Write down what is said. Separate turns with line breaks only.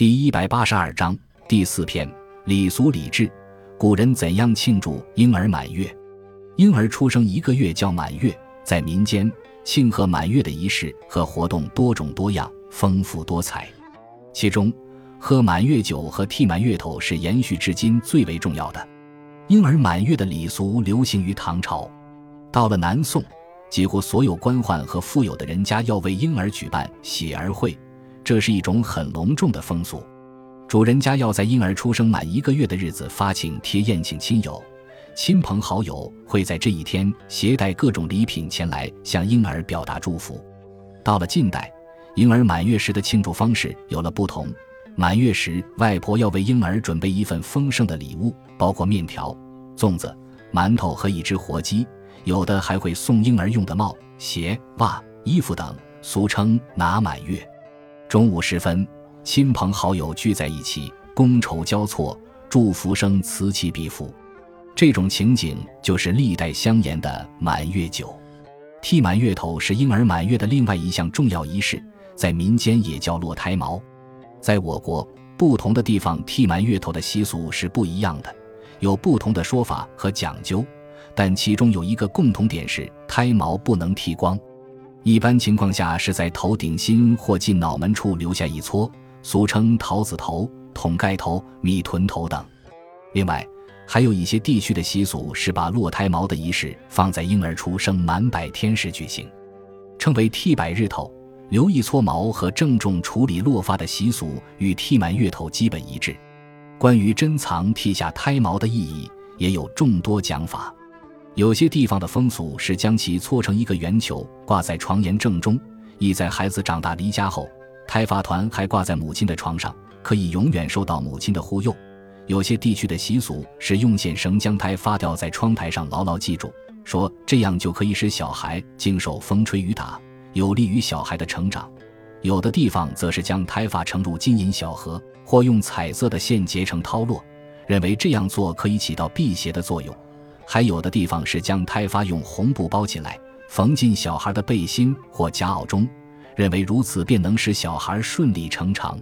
第一百八十二章第四篇礼俗礼制。古人怎样庆祝婴儿满月？婴儿出生一个月叫满月，在民间庆贺满月的仪式和活动多种多样、丰富多彩。其中，喝满月酒和剃满月头是延续至今最为重要的。婴儿满月的礼俗流行于唐朝，到了南宋，几乎所有官宦和富有的人家要为婴儿举办喜儿会，这是一种很隆重的风俗。主人家要在婴儿出生满一个月的日子发请帖宴请亲友，亲朋好友会在这一天携带各种礼品前来向婴儿表达祝福。到了近代，婴儿满月时的庆祝方式有了不同。满月时，外婆要为婴儿准备一份丰盛的礼物，包括面条、粽子、馒头和一只活鸡，有的还会送婴儿用的帽、鞋、袜、衣服等，俗称拿满月。中午时分，亲朋好友聚在一起，觥筹交错，祝福声此起彼伏。这种情景就是历代相沿的满月酒。剃满月头是婴儿满月的另外一项重要仪式，在民间也叫落胎毛。在我国不同的地方剃满月头的习俗是不一样的，有不同的说法和讲究，但其中有一个共同点是胎毛不能剃光。一般情况下是在头顶心或近脑门处留下一撮，俗称桃子头、桶盖头、米臀头等。另外，还有一些地区的习俗是把落胎毛的仪式放在婴儿出生满百天时举行，称为剃百日头。留一撮毛和郑重处理落发的习俗与剃满月头基本一致。关于珍藏剃下胎毛的意义，也有众多讲法。有些地方的风俗是将其搓成一个圆球，挂在床沿正中，意在孩子长大离家后，胎发团还挂在母亲的床上，可以永远受到母亲的护佑。有些地区的习俗是用线绳将胎发吊在窗台上，牢牢记住，说这样就可以使小孩经受风吹雨打。有利于小孩的成长，有的地方则是将胎发盛入金银小盒，或用彩色的线结成绦络，认为这样做可以起到辟邪的作用；还有的地方是将胎发用红布包起来，缝进小孩的背心或夹袄中，认为如此便能使小孩顺理成长。